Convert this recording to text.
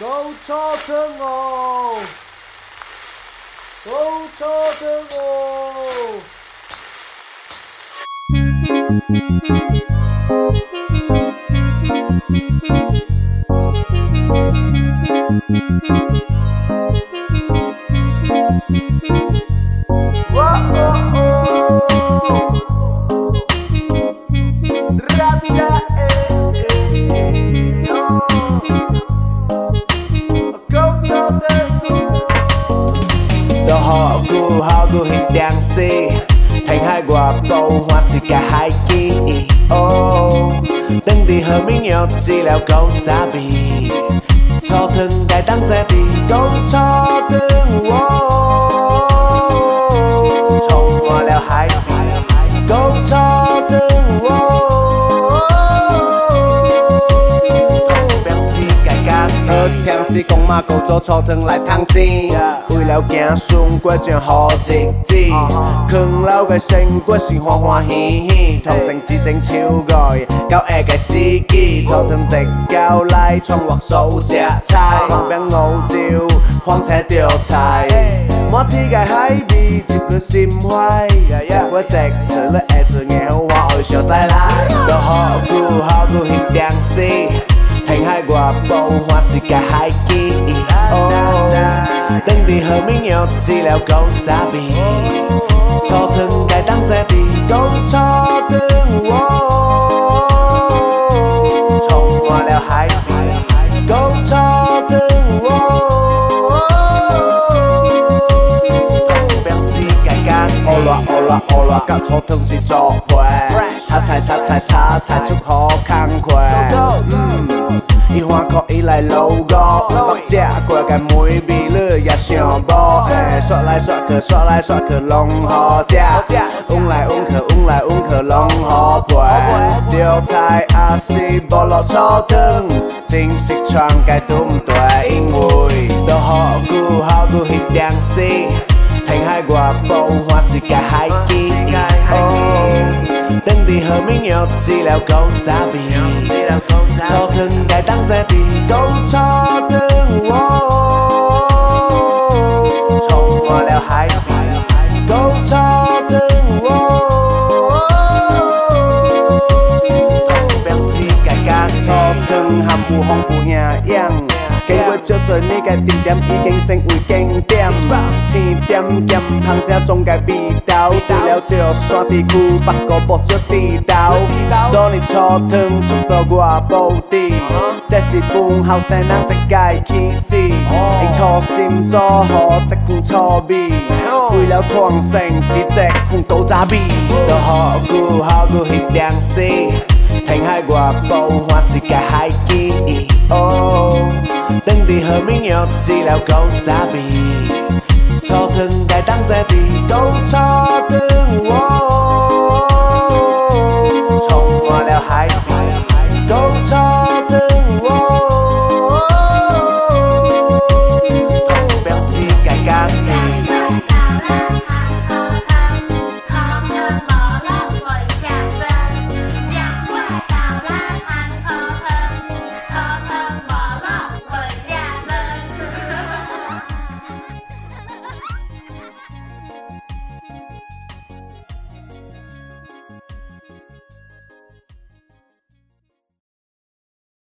搞错的我，搞错的我。MC Thành hai quả bầu hoa xì cả hai kỳ oh, Đừng đi hờ mình nhau chỉ leo câu ta bị 是公妈故做粗糖来烫钱，为了行顺过阵好日子，藏老的生活是欢欢喜喜，同城之整超过到下个司纪，初糖直交拉创或数只猜，红兵奥招，风吹着彩，满天的海味入你心怀，我这次勒下次硬好话去相在拉，多好过好过一惊喜。thành hai quả bầu hoa xì cả hai kỳ oh, Tình thì hợp mình nhau chỉ leo câu giá bì Cho thương cái tăng xe thì câu cho thương Trong hoa leo hai bì Câu cho thương Béo xì cả gan Ô loa ô loa ô loa Cả cho thương xì cho quê Thả chạy thả chạy thả chạy chúc khó khăn quê cái mũi bị lừa và dạ xiao bò ê sợ lại sợ cờ sợ lại sợ cờ lòng hò cha ung lại ung cờ ung lại ung cờ lòng hò quẻ điều tai a si bò lọ cho tương chính xích choang cái tung tuệ in ngồi đồ họ gu họ gu hít đang si thành hai quả bầu hoa si cả hai kỳ Đừng đi hờ mình nhọc chỉ là câu trả vì Cho thân cái tăng ra thì câu 这多你个甜点已经成为经典。青点点，香姐总在味道。了着山地区，八卦步足地道。昨日初汤煮到外埔地，这是本后生人一家起始。初心做好再份粗味，为了传承，只在控豆渣味。大河谷，大河谷，咸淡水。天海外埔，还是个海基。等地和民谣，几两狗杂病。